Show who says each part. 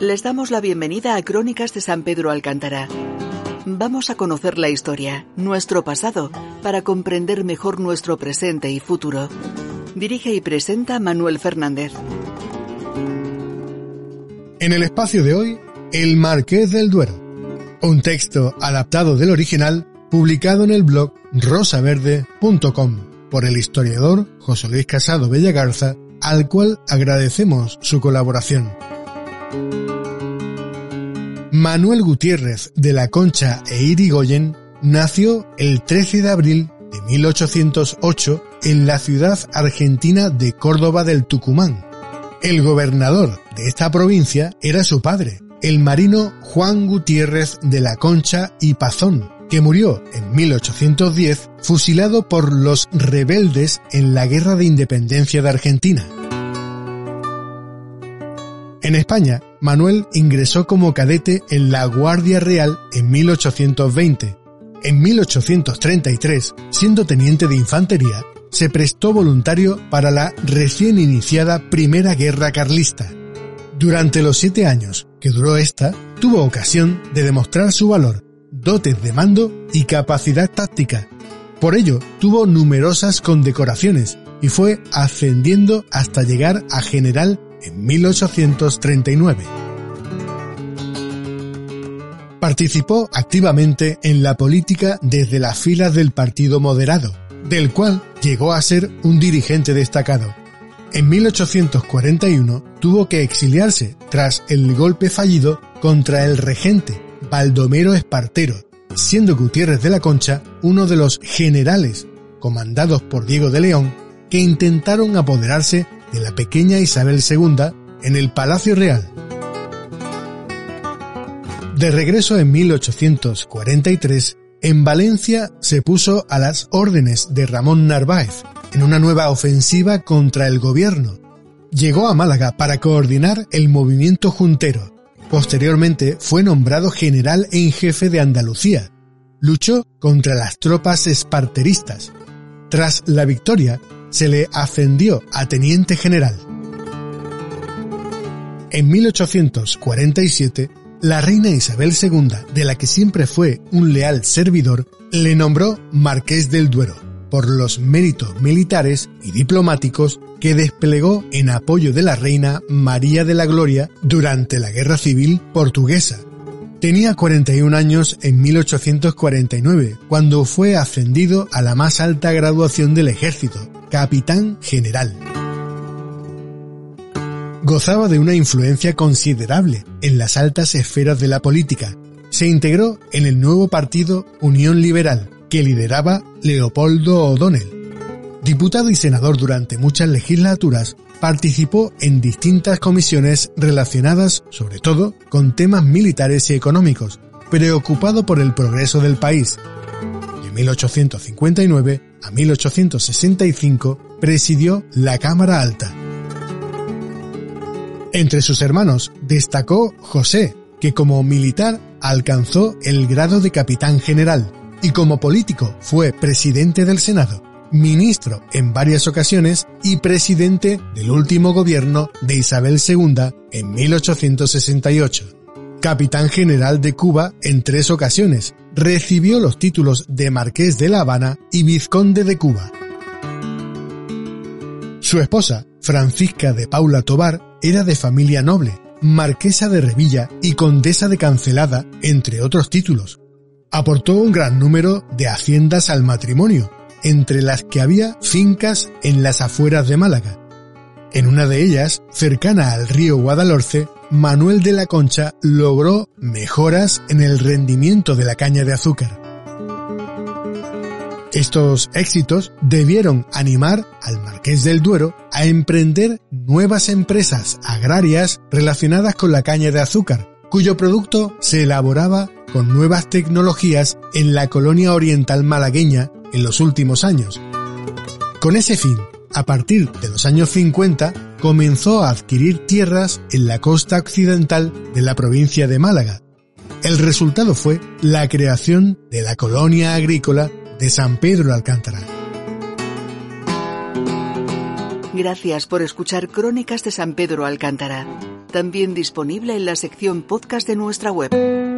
Speaker 1: Les damos la bienvenida a Crónicas de San Pedro Alcántara. Vamos a conocer la historia, nuestro pasado, para comprender mejor nuestro presente y futuro. Dirige y presenta Manuel Fernández.
Speaker 2: En el espacio de hoy, El Marqués del Duero. Un texto adaptado del original publicado en el blog rosaverde.com por el historiador José Luis Casado Bellagarza, al cual agradecemos su colaboración. Manuel Gutiérrez de la Concha e Irigoyen nació el 13 de abril de 1808 en la ciudad argentina de Córdoba del Tucumán. El gobernador de esta provincia era su padre, el marino Juan Gutiérrez de la Concha y Pazón, que murió en 1810 fusilado por los rebeldes en la Guerra de Independencia de Argentina. En España, Manuel ingresó como cadete en la Guardia Real en 1820. En 1833, siendo teniente de infantería, se prestó voluntario para la recién iniciada Primera Guerra Carlista. Durante los siete años que duró esta, tuvo ocasión de demostrar su valor, dotes de mando y capacidad táctica. Por ello, tuvo numerosas condecoraciones y fue ascendiendo hasta llegar a general en 1839. Participó activamente en la política desde las filas del Partido Moderado, del cual llegó a ser un dirigente destacado. En 1841 tuvo que exiliarse tras el golpe fallido contra el regente Baldomero Espartero, siendo Gutiérrez de la Concha uno de los generales, comandados por Diego de León, que intentaron apoderarse de la pequeña Isabel II en el Palacio Real. De regreso en 1843, en Valencia se puso a las órdenes de Ramón Narváez en una nueva ofensiva contra el gobierno. Llegó a Málaga para coordinar el movimiento juntero. Posteriormente fue nombrado general en jefe de Andalucía. Luchó contra las tropas esparteristas. Tras la victoria, se le ascendió a teniente general. En 1847, la reina Isabel II, de la que siempre fue un leal servidor, le nombró Marqués del Duero, por los méritos militares y diplomáticos que desplegó en apoyo de la reina María de la Gloria durante la Guerra Civil Portuguesa. Tenía 41 años en 1849, cuando fue ascendido a la más alta graduación del ejército, capitán general. Gozaba de una influencia considerable en las altas esferas de la política. Se integró en el nuevo partido Unión Liberal, que lideraba Leopoldo O'Donnell. Diputado y senador durante muchas legislaturas, participó en distintas comisiones relacionadas sobre todo con temas militares y económicos, preocupado por el progreso del país. De 1859 a 1865 presidió la Cámara Alta. Entre sus hermanos destacó José, que como militar alcanzó el grado de capitán general y como político fue presidente del Senado, ministro en varias ocasiones y presidente del último gobierno de Isabel II en 1868. Capitán general de Cuba en tres ocasiones, recibió los títulos de Marqués de La Habana y Vizconde de Cuba. Su esposa, Francisca de Paula Tobar, era de familia noble, marquesa de Revilla y condesa de Cancelada, entre otros títulos. Aportó un gran número de haciendas al matrimonio, entre las que había fincas en las afueras de Málaga. En una de ellas, cercana al río Guadalhorce, Manuel de la Concha logró mejoras en el rendimiento de la caña de azúcar. Estos éxitos debieron animar al Marqués del Duero a emprender nuevas empresas agrarias relacionadas con la caña de azúcar, cuyo producto se elaboraba con nuevas tecnologías en la colonia oriental malagueña en los últimos años. Con ese fin, a partir de los años 50, comenzó a adquirir tierras en la costa occidental de la provincia de Málaga. El resultado fue la creación de la colonia agrícola de San Pedro Alcántara.
Speaker 1: Gracias por escuchar Crónicas de San Pedro Alcántara, también disponible en la sección podcast de nuestra web.